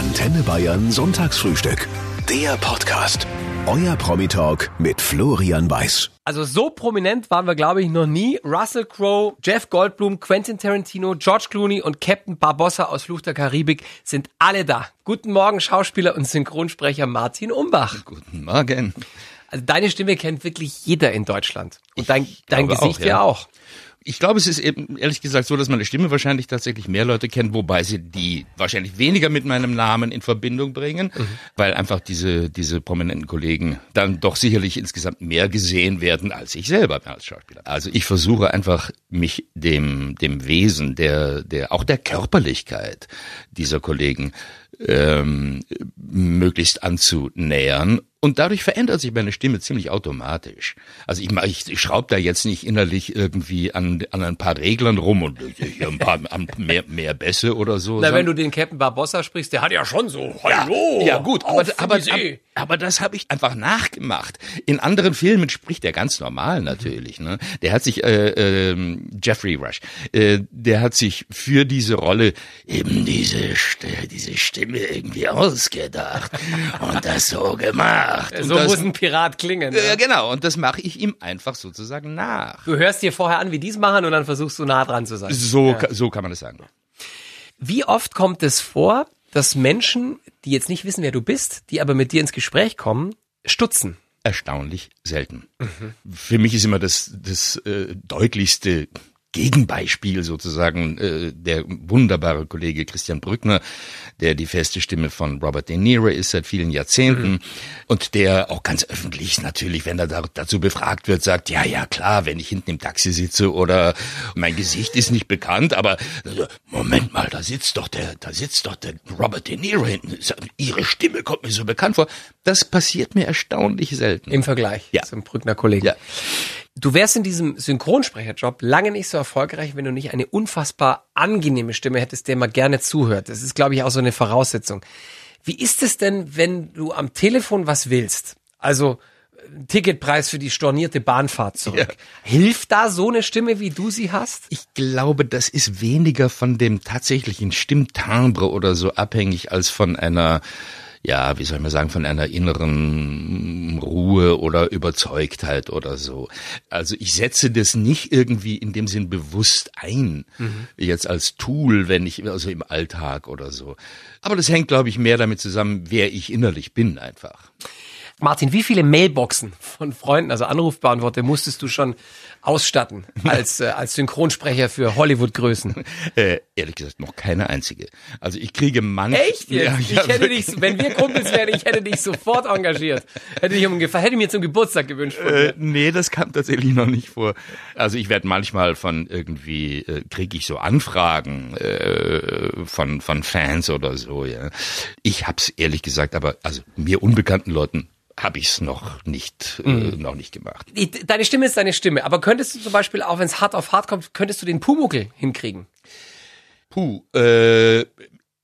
Antenne Bayern Sonntagsfrühstück. Der Podcast. Euer Promi-Talk mit Florian Weiß. Also so prominent waren wir, glaube ich, noch nie. Russell Crowe, Jeff Goldblum, Quentin Tarantino, George Clooney und Captain Barbossa aus Fluch der Karibik sind alle da. Guten Morgen, Schauspieler und Synchronsprecher Martin Umbach. Guten Morgen. Also deine Stimme kennt wirklich jeder in Deutschland. Und dein, dein Gesicht auch, ja ja. auch. Ich glaube, es ist eben ehrlich gesagt so, dass meine Stimme wahrscheinlich tatsächlich mehr Leute kennen, wobei sie die wahrscheinlich weniger mit meinem Namen in Verbindung bringen, weil einfach diese, diese prominenten Kollegen dann doch sicherlich insgesamt mehr gesehen werden als ich selber als Schauspieler. Also ich versuche einfach mich dem, dem Wesen der, der, auch der Körperlichkeit dieser Kollegen ähm, möglichst anzunähern. Und dadurch verändert sich meine Stimme ziemlich automatisch. Also ich, ich, ich schraube da jetzt nicht innerlich irgendwie an, an ein paar Reglern rum und hier ein paar an mehr, mehr Bässe oder so. Na, wenn du den Captain Barbossa sprichst, der hat ja schon so, hallo. ja gut, auf aber, aber, aber. Aber das habe ich einfach nachgemacht. In anderen Filmen spricht er ganz normal natürlich. Ne? Der hat sich, äh, ähm, Jeffrey Rush, äh, der hat sich für diese Rolle eben diese, St- diese Stimme irgendwie ausgedacht und das so gemacht. So das, muss ein Pirat klingen. ja, Ja. genau, und das mache ich ihm einfach sozusagen nach. Du hörst dir vorher an, wie die es machen und dann versuchst du nah dran zu sein. So, ka- so kann man das sagen. Wie oft kommt es vor, dass Menschen, die jetzt nicht wissen, wer du bist, die aber mit dir ins Gespräch kommen, stutzen? erstaunlich selten. Für mich ist immer das, das äh, deutlichste Gegenbeispiel sozusagen äh, der wunderbare Kollege Christian Brückner, der die feste Stimme von Robert De Niro ist seit vielen Jahrzehnten und der auch ganz öffentlich natürlich, wenn er da, dazu befragt wird, sagt, ja, ja, klar, wenn ich hinten im Taxi sitze oder mein Gesicht ist nicht bekannt, aber äh, Moment mal, da sitzt doch der, da sitzt doch der Robert De Niro hinten. Ihre Stimme kommt mir so bekannt vor. Das passiert mir erstaunlich selten. Im Vergleich Ja. zum Brückner Kollegen. Ja. Du wärst in diesem Synchronsprecherjob lange nicht so erfolgreich, wenn du nicht eine unfassbar angenehme Stimme hättest, der man gerne zuhört. Das ist, glaube ich, auch so eine Voraussetzung. Wie ist es denn, wenn du am Telefon was willst? Also äh, Ticketpreis für die stornierte Bahnfahrt zurück. Hilft da so eine Stimme, wie du sie hast? Ich glaube, das ist weniger von dem tatsächlichen Stimmtimbre oder so abhängig als von einer, ja, wie soll ich mal sagen, von einer inneren Ruhe oder Überzeugtheit oder so. Also ich setze das nicht irgendwie in dem Sinn bewusst ein, jetzt als Tool, wenn ich, also im Alltag oder so. Aber das hängt, glaube ich, mehr damit zusammen, wer ich innerlich bin einfach. Martin, wie viele Mailboxen von Freunden, also Anrufbeantworter, musstest du schon ausstatten als, äh, als Synchronsprecher für Hollywood-Größen? Äh, ehrlich gesagt, noch keine einzige. Also ich kriege manchmal... Echt jetzt? ich hätte dich, wenn wir Kumpels wären, ich hätte dich sofort engagiert. Hätte dich um, hätte mir zum Geburtstag gewünscht. Äh, nee, das kam tatsächlich noch nicht vor. Also ich werde manchmal von irgendwie, äh, kriege ich so Anfragen äh, von, von Fans oder so, ja. Ich hab's ehrlich gesagt, aber also mir unbekannten Leuten habe ich's noch nicht, äh, noch nicht gemacht. Deine Stimme ist deine Stimme, aber könntest du zum Beispiel, auch wenn es hart auf hart kommt, könntest du den Pumuckel hinkriegen? Puh, äh,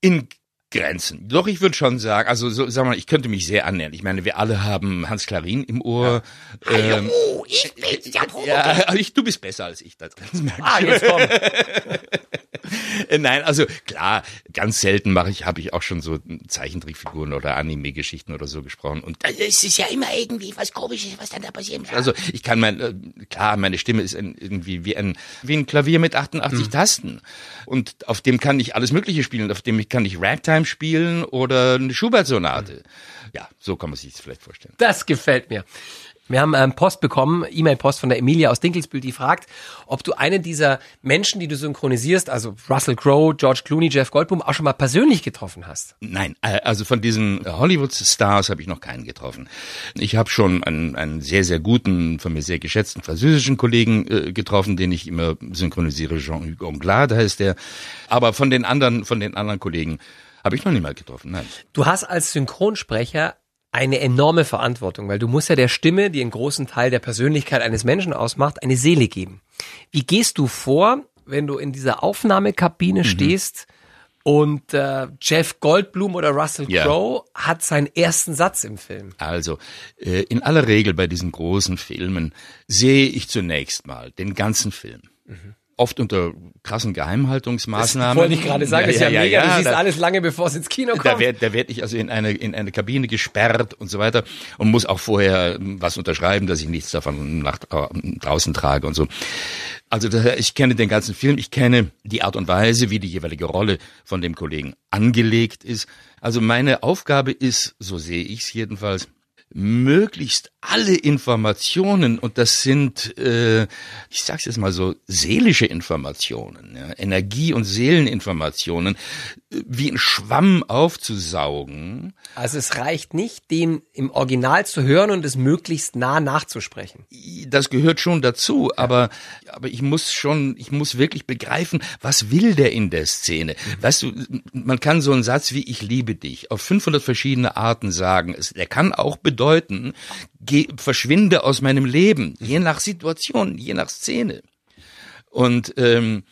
in Grenzen. Doch, ich würde schon sagen, also so, sag mal, ich könnte mich sehr annähern. Ich meine, wir alle haben Hans Klarin im Ohr. Ähm, Oh, ich bin's, der Pumuckel. ja, also ich, du bist besser als ich, das, das merke ich. Ah, jetzt komm. Äh, Nein, also klar, ganz selten mache ich, habe ich auch schon so Zeichentrickfiguren oder Anime-Geschichten oder so gesprochen. Und ist es ja immer irgendwie was Komisches, was dann da passiert. Also ich kann mein, äh, klar, meine Stimme ist ein, irgendwie wie ein, wie ein Klavier mit 88 Tasten. Und auf dem kann ich alles Mögliche spielen. Auf dem kann ich Ragtime spielen oder eine Schubert-Sonate. Ja, so kann man sich das vielleicht vorstellen. Das gefällt mir. Wir haben ähm, Post bekommen, E-Mail-Post von der Emilia aus Dinkelsbühl, die fragt, ob du einen dieser Menschen, die du synchronisierst, also Russell Crowe, George Clooney, Jeff Goldblum, auch schon mal persönlich getroffen hast. Nein, äh, also von diesen Hollywood-Stars habe ich noch keinen getroffen. Ich habe schon einen, einen sehr, sehr guten, von mir sehr geschätzten französischen Kollegen äh, getroffen, den ich immer synchronisiere, Jean-Hugues Anglade heißt der. Aber von den anderen, von den anderen Kollegen habe ich noch niemand getroffen, nein. Du hast als Synchronsprecher eine enorme Verantwortung, weil du musst ja der Stimme, die einen großen Teil der Persönlichkeit eines Menschen ausmacht, eine Seele geben. Wie gehst du vor, wenn du in dieser Aufnahmekabine stehst und äh, Jeff Goldblum oder Russell Ja. Crowe hat seinen ersten Satz im Film? Also, äh, in aller Regel bei diesen großen Filmen sehe ich zunächst mal den ganzen Film. Oft unter krassen Geheimhaltungsmaßnahmen. Das wollte ich gerade sagen, ja, das ist ja, ja, mega, ja, du siehst da- alles lange bevor es ins Kino kommt. da werde werd ich also in eine, in eine Kabine gesperrt und so weiter und muss auch vorher ähm, was unterschreiben, dass ich nichts davon nach äh, draußen trage und so. Also ich kenne den ganzen Film, ich kenne die Art und Weise, wie die jeweilige Rolle von dem Kollegen angelegt ist. Also meine Aufgabe ist, so sehe ich es jedenfalls, möglichst alle Informationen, und das sind, äh, ich sag's jetzt mal so, seelische Informationen, ja, Energie- und Seeleninformationen, wie ein Schwamm aufzusaugen. Also es reicht nicht, den im Original zu hören und es möglichst nah nachzusprechen. Das gehört schon dazu, aber, aber ich muss schon, ich muss wirklich begreifen, was will der in der Szene? Weißt du, man kann so einen Satz wie ich liebe dich auf 500 verschiedene Arten sagen. Es, der kann auch bedeuten, geh, verschwinde aus meinem Leben, je nach Situation, je nach Szene. Und ähm,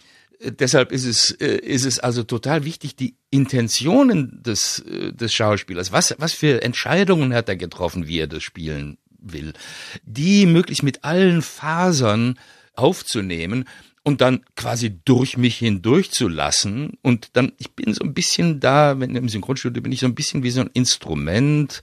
deshalb ist es, äh, ist es also total wichtig, die Intentionen des, äh, des Schauspielers, was, was für Entscheidungen hat er getroffen, wie er das spielen will, die möglichst mit allen Fasern aufzunehmen und dann quasi durch mich hindurch zu lassen. Und dann, ich bin so ein bisschen da, wenn im Synchronstudio bin ich so ein bisschen wie so ein Instrument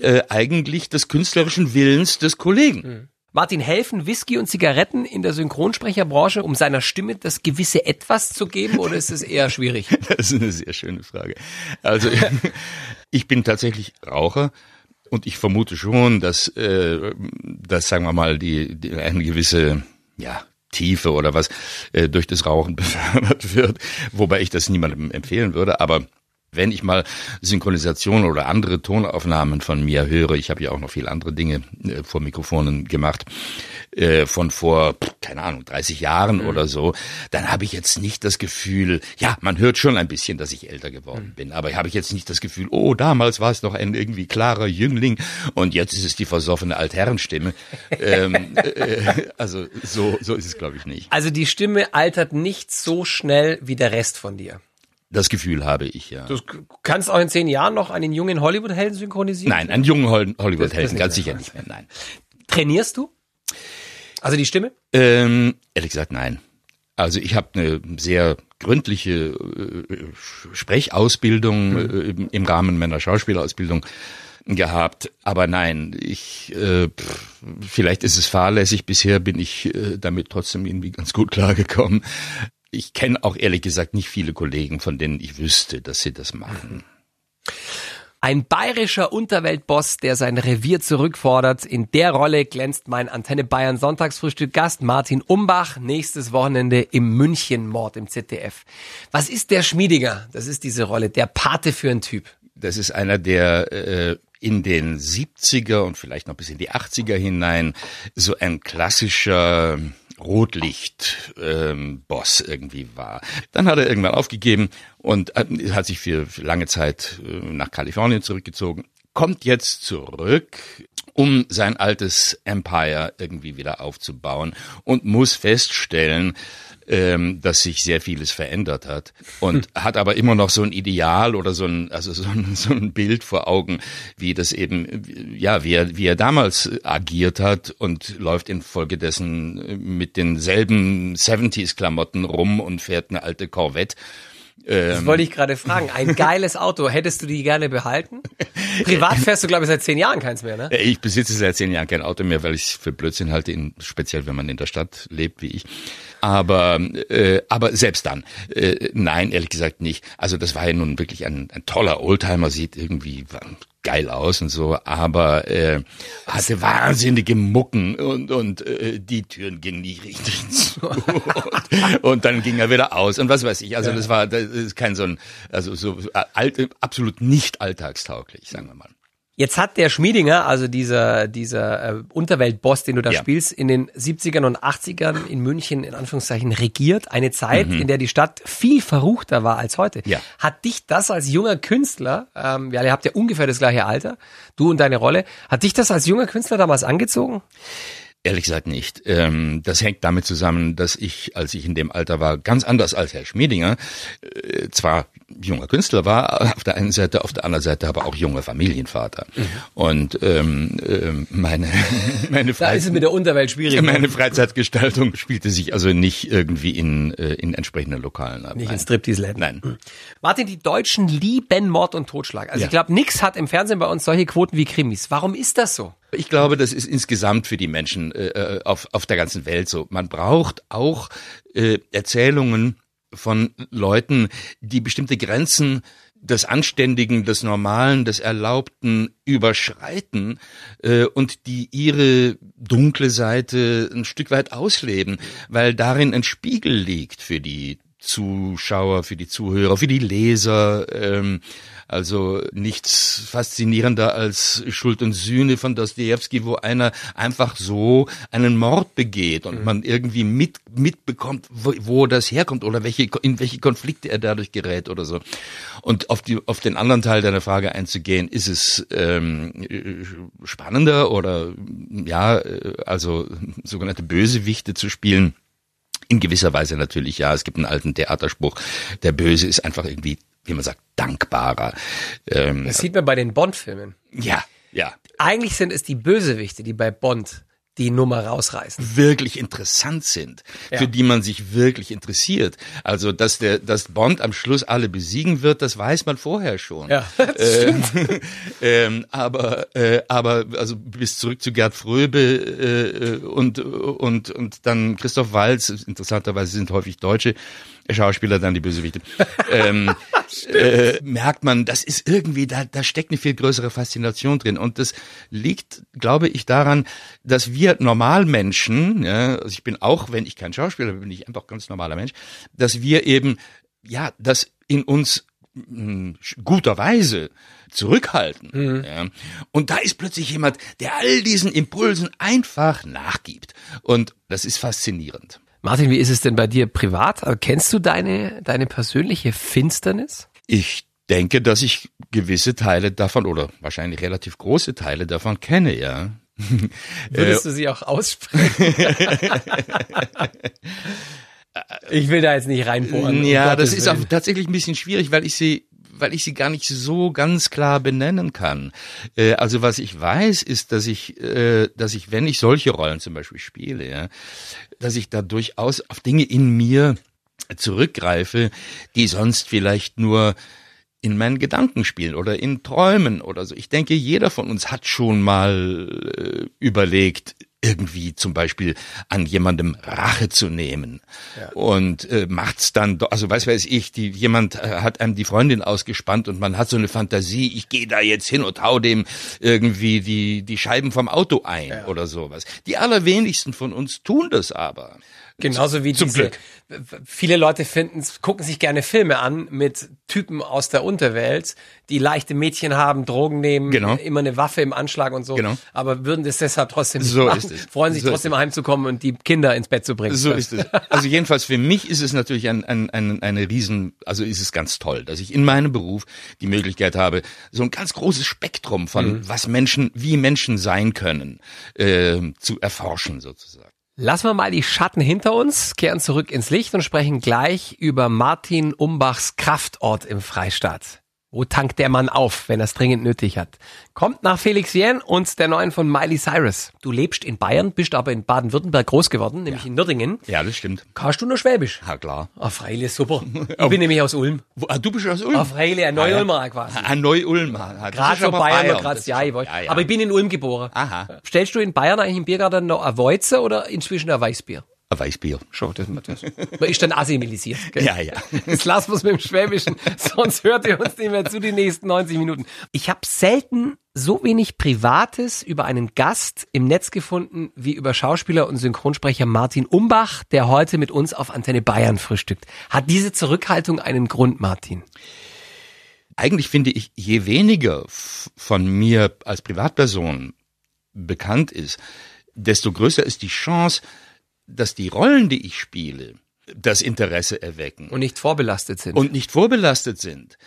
äh, eigentlich des künstlerischen Willens des Kollegen. Martin, helfen Whisky und Zigaretten in der Synchronsprecherbranche, um seiner Stimme das gewisse Etwas zu geben, oder ist es eher schwierig? Das ist eine sehr schöne Frage. Also ich bin tatsächlich Raucher und ich vermute schon, dass, äh, dass sagen wir mal, die, die eine gewisse ja, Tiefe oder was äh, durch das Rauchen befördert wird, wobei ich das niemandem empfehlen würde, aber wenn ich mal Synchronisation oder andere Tonaufnahmen von mir höre, ich habe ja auch noch viele andere Dinge äh, vor Mikrofonen gemacht, äh, von vor, keine Ahnung, 30 Jahren oder so, dann habe ich jetzt nicht das Gefühl, ja, man hört schon ein bisschen, dass ich älter geworden bin, aber habe ich jetzt nicht das Gefühl, oh, damals war es noch ein irgendwie klarer Jüngling und jetzt ist es die versoffene Altherrenstimme. ähm, äh, also so, so ist es, glaube ich, nicht. Also die Stimme altert nicht so schnell wie der Rest von dir. Das Gefühl habe ich, ja. Du kannst auch in zehn Jahren noch einen jungen Hollywood-Helden synchronisieren? Nein, einen jungen Hollywood-Helden, ganz sicher nicht mehr, nein. Trainierst du? Also die Stimme? Ähm, ehrlich gesagt, nein. Also ich habe eine sehr gründliche äh, Sprechausbildung äh, im- im Rahmen meiner Schauspielausbildung gehabt, aber nein, ich äh, pff, vielleicht ist es fahrlässig. Bisher bin ich äh, damit trotzdem irgendwie ganz gut klargekommen. Ich kenne auch ehrlich gesagt nicht viele Kollegen, von denen ich wüsste, dass sie das machen. Ein bayerischer Unterweltboss, der sein Revier zurückfordert. In der Rolle glänzt mein Antenne Bayern Sonntagsfrühstück Gast Martin Umbach nächstes Wochenende im München-Mord im ZDF. Was ist der Schmiediger? Das ist diese Rolle, der Pate für ein Typ. Das ist einer, der äh, in den 70er und vielleicht noch bis in die 80er hinein so ein klassischer Rotlicht-Boss irgendwie war. Dann hat er irgendwann aufgegeben und äh, hat sich für, für lange Zeit äh, nach Kalifornien zurückgezogen, kommt jetzt zurück um sein altes Empire irgendwie wieder aufzubauen und muss feststellen, ähm, dass sich sehr vieles verändert hat und hat aber immer noch so ein Ideal oder so ein also so ein, so ein Bild vor Augen, wie das eben ja wie er wie er damals agiert hat und läuft infolgedessen mit denselben 70s Klamotten rum und fährt eine alte Corvette. Das wollte ich gerade fragen. Ein geiles Auto. Hättest du die gerne behalten? Privat fährst du, glaube ich, seit zehn Jahren keins mehr, ne? Ich besitze seit zehn Jahren kein Auto mehr, weil ich es für Blödsinn halte, in, speziell wenn man in der Stadt lebt wie ich. Aber, äh, aber selbst dann, äh, nein, ehrlich gesagt nicht. Also das war ja nun wirklich ein, ein toller Oldtimer, sieht irgendwie geil aus und so, aber äh, hatte wahnsinnige Mucken und und äh, die Türen gingen nicht richtig zu und, und dann ging er wieder aus und was weiß ich. Also das war das ist kein so ein also so alt, absolut nicht alltagstauglich, sagen wir mal. Jetzt hat der Schmiedinger, also dieser, dieser äh, Unterweltboss, den du da Ja. spielst, in den 70ern und 80ern in München in Anführungszeichen regiert. Eine Zeit, in der die Stadt viel verruchter war als heute. Mhm. Ja. Hat dich das als junger Künstler, ähm, ja, ihr habt ja ungefähr das gleiche Alter, du und deine Rolle, hat dich das als junger Künstler damals angezogen? Ehrlich gesagt nicht. Ähm, das hängt damit zusammen, dass ich, als ich in dem Alter war, ganz anders als Herr Schmiedinger, äh, zwar junger Künstler war, auf der einen Seite, auf der anderen Seite aber auch junger Familienvater. Mhm. Und ähm, äh, meine meine da ist es mit der Unterwelt schwierig. Meine Freizeitgestaltung spielte sich also nicht irgendwie in äh, in entsprechenden Lokalen ab. Nicht in Striptease-Läden. Nein. Mhm. Martin, die Deutschen lieben Mord und Totschlag. Also ja. ich glaube, nix hat im Fernsehen bei uns solche Quoten wie Krimis. Warum ist das so? Ich glaube, das ist insgesamt für die Menschen äh, äh auf, auf der ganzen Welt so. Man braucht auch äh, Erzählungen von Leuten, die bestimmte Grenzen des Anständigen, des Normalen, des Erlaubten überschreiten äh, und die ihre dunkle Seite ein Stück weit ausleben, weil darin ein Spiegel liegt für die Zuschauer, für die Zuhörer, für die Leser. Ähm, also nichts faszinierender als Schuld und Sühne von Dostoevsky, wo einer einfach so einen Mord begeht und mhm. man irgendwie mit, mitbekommt, wo, wo das herkommt oder welche, in welche Konflikte er dadurch gerät oder so. Und auf, die, auf den anderen Teil deiner Frage einzugehen, ist es ähm, spannender oder ja, also sogenannte Bösewichte zu spielen? In gewisser Weise natürlich ja. Es gibt einen alten Theaterspruch, der Böse ist einfach irgendwie wie man sagt, dankbarer. Ähm, das sieht man bei den Bond-Filmen. Ja, ja. Eigentlich sind es die Bösewichte, die bei Bond die Nummer rausreißen. Wirklich interessant sind, ja. für die man sich wirklich interessiert. Also, dass der, dass Bond am Schluss alle besiegen wird, das weiß man vorher schon. Ja, äh, stimmt. ähm, aber, äh, aber, also bis zurück zu Gerd Fröbe äh, und, und, und dann Christoph Walz, interessanterweise sind häufig Deutsche, Schauspieler dann die Bösewichte, ähm, äh, merkt man, das ist irgendwie, da, da steckt eine viel größere Faszination drin. Und das liegt, glaube ich, daran, dass wir Normalmenschen, ja, also ich bin auch, wenn ich kein Schauspieler bin, bin ich einfach ganz normaler Mensch, dass wir eben, ja, das in uns mh, guterweise zurückhalten. Mhm. Ja. Und da ist plötzlich jemand, der all diesen Impulsen einfach nachgibt. Und das ist faszinierend. Martin, wie ist es denn bei dir privat? Also kennst du deine, deine persönliche Finsternis? Ich denke, dass ich gewisse Teile davon oder wahrscheinlich relativ große Teile davon kenne, ja. Würdest du sie auch aussprechen? ich will da jetzt nicht reinbohren. Ja, das ist auch tatsächlich ein bisschen schwierig, weil ich sie weil ich sie gar nicht so ganz klar benennen kann. Äh, also was ich weiß, ist, dass ich, äh, dass ich, wenn ich solche Rollen zum Beispiel spiele, ja, dass ich da durchaus auf Dinge in mir zurückgreife, die sonst vielleicht nur in meinen Gedanken spielen oder in Träumen oder so. Ich denke, jeder von uns hat schon mal äh, überlegt, irgendwie zum Beispiel an jemandem Rache zu nehmen ja. und äh, macht's dann, also weiß weiß ich, die, jemand äh, hat einem die Freundin ausgespannt und man hat so eine Fantasie, ich gehe da jetzt hin und hau dem irgendwie die die Scheiben vom Auto ein ja. oder sowas. Die allerwenigsten von uns tun das aber. Genauso wie Zum diese, Glück. viele Leute finden, gucken sich gerne Filme an mit Typen aus der Unterwelt, die leichte Mädchen haben, Drogen nehmen, genau. immer eine Waffe im Anschlag und so. Genau. Aber würden das deshalb trotzdem so machen, ist es. freuen sich so trotzdem heimzukommen und die Kinder ins Bett zu bringen. So ist es. Also jedenfalls für mich ist es natürlich ein, ein, ein, eine riesen, also ist es ganz toll, dass ich in meinem Beruf die Möglichkeit habe, so ein ganz großes Spektrum von mhm. was Menschen, wie Menschen sein können, äh, zu erforschen sozusagen. Lassen wir mal die Schatten hinter uns, kehren zurück ins Licht und sprechen gleich über Martin Umbachs Kraftort im Freistaat. Wo tankt der Mann auf, wenn er es dringend nötig hat? Kommt nach Felix Jähn und der neuen von Miley Cyrus. Du lebst in Bayern, bist aber in Baden-Württemberg groß geworden, nämlich ja. in Nürdingen. Ja, das stimmt. Kannst du nur Schwäbisch? Ja, klar. Ah, freilich, super. Ich bin nämlich aus Ulm. Ah, du bist aus Ulm? Ah, freilich, ein Neu-Ulmer ah, quasi. Ein Neu-Ulmer. Gerade so Bayern, Bayern. Grad, ja, ich wollte. Ja, ja. Aber ich bin in Ulm geboren. Aha. Stellst du in Bayern eigentlich im Biergarten noch ein Weizen oder inzwischen ein Weißbier? Ein Weißbier. Schon, das, das. Man ist dann assimilisiert. Gell? Ja, ja. Jetzt lassen wir es mit dem Schwäbischen, sonst hört ihr uns nicht mehr zu die nächsten 90 Minuten. Ich habe selten so wenig Privates über einen Gast im Netz gefunden wie über Schauspieler und Synchronsprecher Martin Umbach, der heute mit uns auf Antenne Bayern frühstückt. Hat diese Zurückhaltung einen Grund, Martin? Eigentlich finde ich, je weniger von mir als Privatperson bekannt ist, desto größer ist die Chance, dass die Rollen, die ich spiele, das Interesse erwecken. Und nicht vorbelastet sind. Und nicht vorbelastet sind.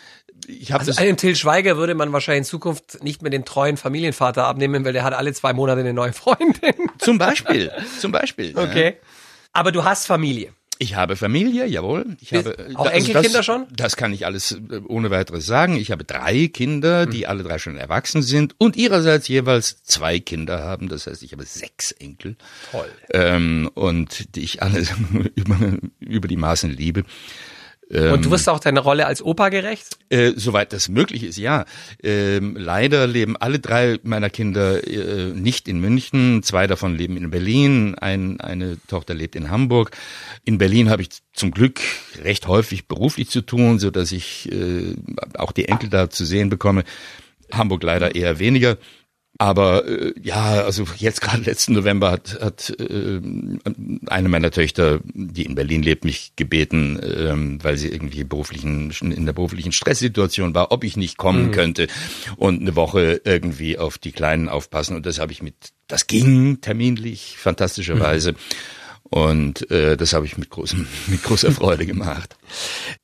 Ich also einem Till Schweiger würde man wahrscheinlich in Zukunft nicht mehr den treuen Familienvater abnehmen, weil der hat alle zwei Monate eine neue Freundin. Zum Beispiel. Zum Beispiel. Okay. Ja. Aber du hast Familie. Ich habe Familie, jawohl. Ich habe, auch Enkelkinder das, schon? Das kann ich alles äh, ohne weiteres sagen. Ich habe drei Kinder, die alle drei schon erwachsen sind und ihrerseits jeweils zwei Kinder haben. Das heißt, ich habe sechs Enkel. Toll. Ähm, und die ich alle über, über die Maßen liebe. Und du wirst auch deine Rolle als Opa gerecht? Äh, soweit das möglich ist, ja. Ähm, leider leben alle drei meiner Kinder äh, nicht in München. Zwei davon leben in Berlin. Ein, eine Tochter lebt in Hamburg. In Berlin habe ich zum Glück recht häufig beruflich zu tun, so dass ich äh, auch die Enkel da zu sehen bekomme. Hamburg leider eher weniger. Aber äh, ja, also jetzt gerade letzten November hat, hat äh, eine meiner Töchter, die in Berlin lebt, mich gebeten, ähm, weil sie irgendwie beruflichen in der beruflichen Stresssituation war, ob ich nicht kommen mhm. könnte und eine Woche irgendwie auf die Kleinen aufpassen. Und das habe ich mit, das ging terminlich fantastischerweise. Mhm. Und äh, das habe ich mit, großem, mit großer Freude gemacht.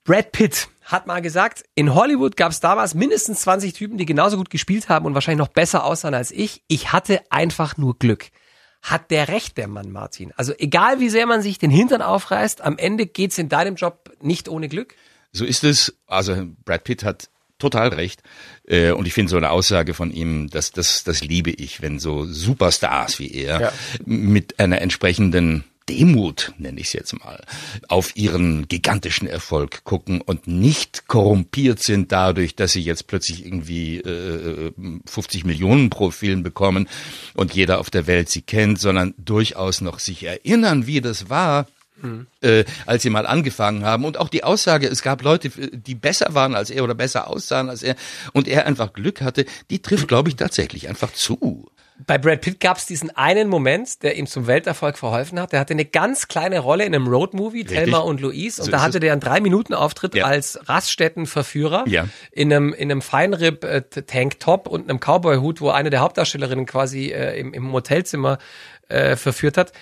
Brad Pitt hat mal gesagt, in Hollywood gab es damals mindestens 20 Typen, die genauso gut gespielt haben und wahrscheinlich noch besser aussahen als ich. Ich hatte einfach nur Glück. Hat der Recht, der Mann, Martin? Also egal wie sehr man sich den Hintern aufreißt, am Ende geht's in deinem Job nicht ohne Glück? So ist es. Also Brad Pitt hat total recht. Äh, und ich finde so eine Aussage von ihm, das, das, das liebe ich, wenn so Superstars wie er ja. mit einer entsprechenden Demut, nenne ich es jetzt mal, auf ihren gigantischen Erfolg gucken und nicht korrumpiert sind dadurch, dass sie jetzt plötzlich irgendwie äh, 50 Millionen pro Film bekommen und jeder auf der Welt sie kennt, sondern durchaus noch sich erinnern, wie das war, Mhm. Äh, als sie mal angefangen haben. Und auch die Aussage, es gab Leute, die besser waren als er oder besser aussahen als er und er einfach Glück hatte, die trifft, glaube ich, tatsächlich einfach zu. Bei Brad Pitt gab es diesen einen Moment, der ihm zum Welterfolg verholfen hat. Der hatte eine ganz kleine Rolle in einem Roadmovie, Thelma und Louise. Und so da hatte der einen drei Minuten Auftritt ja. als Raststättenverführer ja. in einem in einem Feinripp äh, und einem Cowboy-Hut, wo eine der Hauptdarstellerinnen quasi äh, im, im Motelzimmer äh, verführt hat.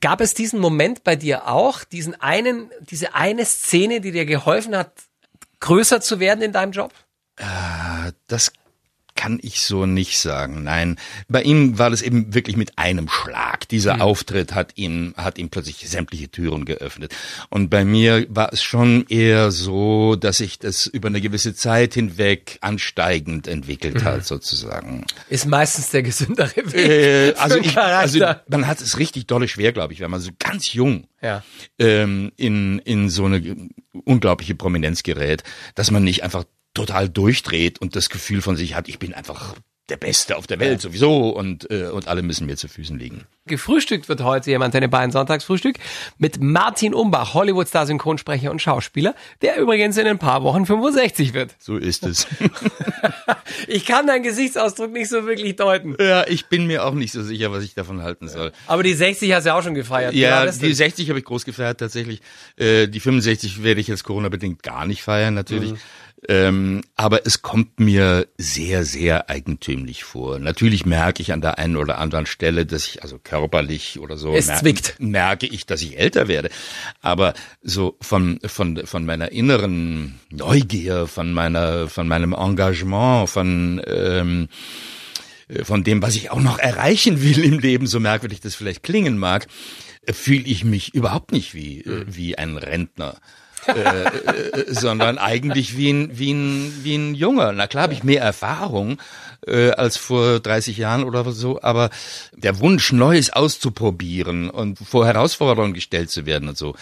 Gab es diesen Moment bei dir auch, diesen einen, diese eine Szene, die dir geholfen hat, größer zu werden in deinem Job? Äh, das kann ich so nicht sagen. Nein, bei ihm war das eben wirklich mit einem Schlag. Dieser mhm. Auftritt hat ihm hat ihm plötzlich sämtliche Türen geöffnet. Und bei mir war es schon eher so, dass sich das über eine gewisse Zeit hinweg ansteigend entwickelt mhm. hat, sozusagen. Ist meistens der gesündere Weg. Äh, also, ich, also man hat es richtig dolle schwer, glaube ich, wenn man so ganz jung ja. ähm, in in so eine unglaubliche Prominenz gerät, dass man nicht einfach total durchdreht und das Gefühl von sich hat, ich bin einfach der Beste auf der Welt sowieso und, äh, und alle müssen mir zu Füßen liegen. Gefrühstückt wird heute jemand in Bayern Sonntagsfrühstück mit Martin Umbach, Hollywood-Star, Synchronsprecher und Schauspieler, der übrigens in ein paar Wochen 65 wird. So ist es. ich kann deinen Gesichtsausdruck nicht so wirklich deuten. Ja, ich bin mir auch nicht so sicher, was ich davon halten soll. Aber die 60 hast du ja auch schon gefeiert. Ja, die 60 habe ich groß gefeiert tatsächlich. Äh, die 65 werde ich jetzt Corona-bedingt gar nicht feiern natürlich. Mhm. Ähm, aber es kommt mir sehr, sehr eigentümlich vor. Natürlich merke ich an der einen oder anderen Stelle, dass ich also körperlich oder so es merke, merke ich, dass ich älter werde. Aber so von, von, von meiner inneren Neugier, von meiner, von meinem Engagement, von, ähm, von dem, was ich auch noch erreichen will im Leben, so merkwürdig das vielleicht klingen mag, fühle ich mich überhaupt nicht wie, äh, wie ein Rentner. Äh, äh, sondern eigentlich wie ein, wie ein, wie ein Junger. Na klar habe ich mehr Erfahrung äh, als vor 30 Jahren oder so, aber der Wunsch, Neues auszuprobieren und vor Herausforderungen gestellt zu werden und so,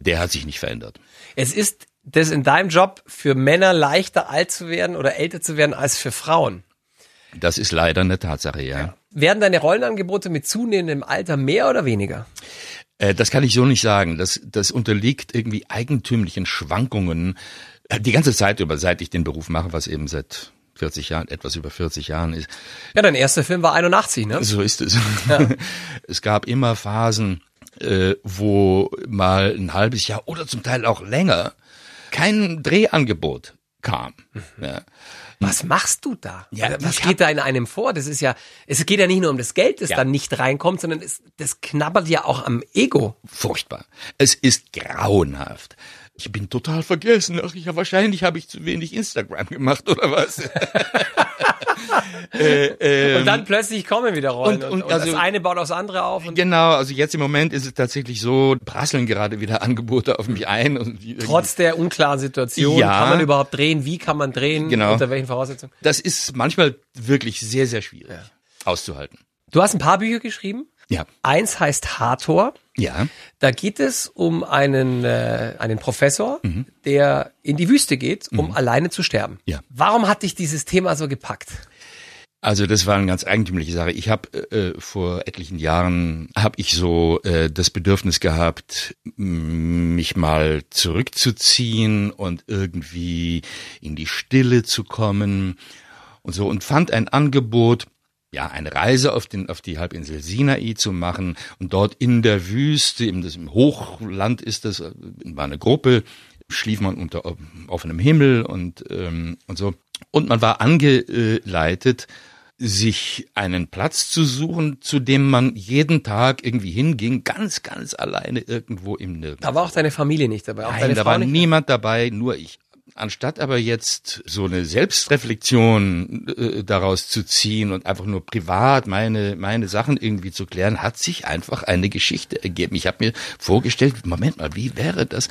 der hat sich nicht verändert. Es ist das in deinem Job für Männer leichter alt zu werden oder älter zu werden als für Frauen. Das ist leider eine Tatsache, ja. ja. Werden deine Rollenangebote mit zunehmendem Alter mehr oder weniger? Äh, das kann ich so nicht sagen. Das, das unterliegt irgendwie eigentümlichen Schwankungen äh, die ganze Zeit über, seit ich den Beruf mache, was eben seit 40 Jahren, etwas über 40 Jahren ist. Ja, dein erster Film war 81, ne? So ist es. Ja. Es gab immer Phasen, äh, wo mal ein halbes Jahr oder zum Teil auch länger kein Drehangebot kam. Mhm. Ja. Was machst du da? Ja, was geht da in einem vor? Das ist ja, es geht ja nicht nur um das Geld, das ja. dann nicht reinkommt, sondern es, das knabbert ja auch am Ego. Furchtbar. Es ist grauenhaft. Ich bin total vergessen. Ach, ja, wahrscheinlich habe ich zu wenig Instagram gemacht oder was. äh, ähm, und dann plötzlich kommen wieder Rollen. und- Und, und also- das eine baut aufs andere auf. Und Genau, also jetzt im Moment ist es tatsächlich so, prasseln gerade wieder Angebote auf mich ein. Und trotz der unklaren Situation, Ja. kann man überhaupt drehen? Wie kann man drehen? Genau. Unter welchen Voraussetzungen? das ist manchmal wirklich sehr, sehr schwierig auszuhalten. Du hast ein paar Bücher geschrieben. Ja, Eins heißt Hathor. ja, Da geht es um einen, äh, einen Professor, der in die Wüste geht, um alleine zu sterben. Ja. Warum hat dich dieses Thema so gepackt? Also das war eine ganz eigentümliche Sache. Ich habe äh, vor etlichen Jahren habe ich so äh, das Bedürfnis gehabt, mich mal zurückzuziehen und irgendwie in die Stille zu kommen und so und fand ein Angebot, ja, eine Reise auf den auf die Halbinsel Sinai zu machen und dort in der Wüste, im, im Hochland ist das, äh, war eine Gruppe, schlief man unter offenem Himmel und ähm, und so und man war angeleitet sich einen Platz zu suchen, zu dem man jeden Tag irgendwie hinging, ganz, ganz alleine irgendwo im Nirgendwo. Da war auch deine Familie nicht dabei. Auch Nein, da Frau war niemand dabei, nur ich. Anstatt aber jetzt so eine Selbstreflexion äh, daraus zu ziehen und einfach nur privat meine meine Sachen irgendwie zu klären, hat sich einfach eine Geschichte ergeben. Ich habe mir vorgestellt, Moment mal, wie wäre das,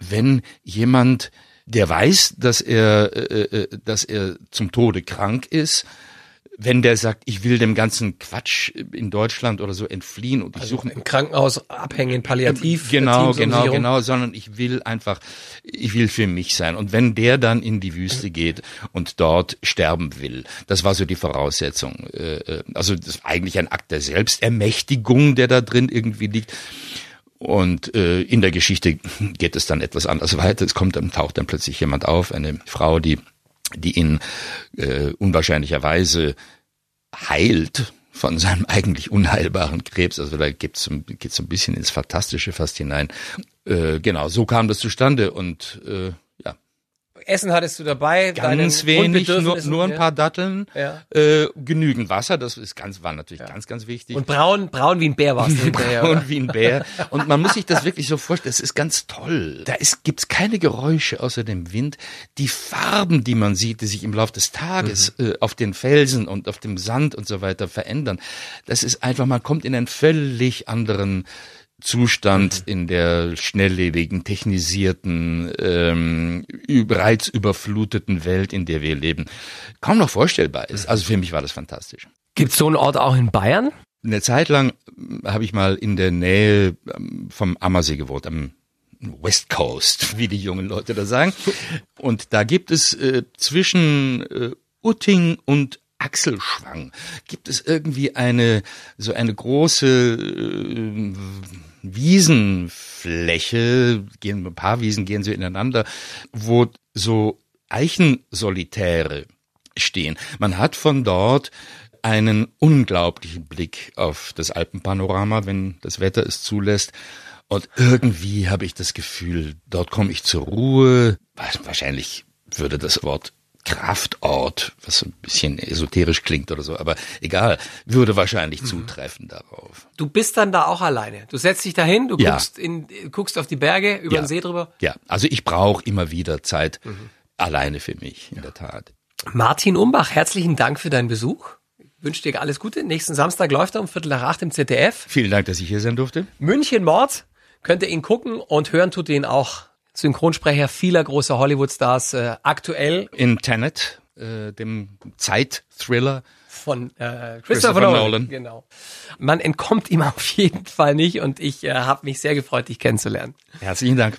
wenn jemand, der weiß, dass er äh, äh, dass er zum Tode krank ist, wenn der sagt, ich will dem ganzen Quatsch in Deutschland oder so entfliehen und ich suche Im Krankenhaus abhängen, palliativ. Genau, genau, genau, sondern ich will einfach, ich will für mich sein. Und wenn der dann in die Wüste geht und dort sterben will, das war so die Voraussetzung. Äh, äh, Also das ist eigentlich ein Akt der Selbstermächtigung, der da drin irgendwie liegt. Und äh, in der Geschichte geht es dann etwas anders weiter. Es kommt dann, taucht dann plötzlich jemand auf, eine Frau, die, die ihn äh, unwahrscheinlicherweise heilt von seinem eigentlich unheilbaren Krebs. Also da geht's so ein bisschen ins Fantastische fast hinein. Äh, genau, so kam das zustande und äh, Essen hattest du dabei. ganz wenig, nur, nur ein ja. paar Datteln, Ja. äh, genügend Wasser, das ist ganz, war natürlich ganz, ganz wichtig. Und braun, braun wie ein Bär warst du hinterher. und wie ein Bär. Und man muss sich das wirklich so vorstellen, das ist ganz toll. Da ist, gibt's keine Geräusche außer dem Wind. Die Farben, die man sieht, die sich im Laufe des Tages Mhm. äh, auf den Felsen und auf dem Sand und so weiter verändern, das ist einfach, man kommt in einen völlig anderen Zustand Mhm. in der schnelllebigen, technisierten, ähm, üb- reizüberfluteten Welt, in der wir leben, kaum noch vorstellbar ist. Also für mich war das fantastisch. Gibt's so einen Ort auch in Bayern? Eine Zeit lang ähm, habe ich mal in der Nähe ähm, vom Ammersee gewohnt, am West Coast, wie die jungen Leute da sagen. Und da gibt es äh, zwischen äh, Utting und Achselschwang gibt es irgendwie eine so eine große äh, Wiesenfläche, gehen ein paar Wiesen gehen so ineinander, wo so Eichensolitäre stehen. Man hat von dort einen unglaublichen Blick auf das Alpenpanorama, wenn das Wetter es zulässt. Und irgendwie habe ich das Gefühl, dort komme ich zur Ruhe. Wahrscheinlich würde das Wort Kraftort, was so ein bisschen esoterisch klingt oder so, aber egal, würde wahrscheinlich zutreffen darauf. Du bist dann da auch alleine. Du setzt dich dahin, du Ja. guckst, in, guckst auf die Berge, über Ja. den See drüber. Ja, also ich brauche immer wieder Zeit alleine für mich, in der Tat. Martin Umbach, herzlichen Dank für deinen Besuch. Ich wünsche dir alles Gute. Nächsten Samstag läuft er um Viertel nach acht im ZDF. Vielen Dank, dass ich hier sein durfte. München Mord. Könnt ihr ihn gucken und hören tut ihr ihn auch. Synchronsprecher vieler großer Hollywood-Stars, äh, aktuell In Tenet, äh, dem Zeit-Thriller. von äh, Christopher, Christopher Nolan. Nolan. Genau. Man entkommt ihm auf jeden Fall nicht und ich äh, habe mich sehr gefreut, dich kennenzulernen. Herzlichen Dank.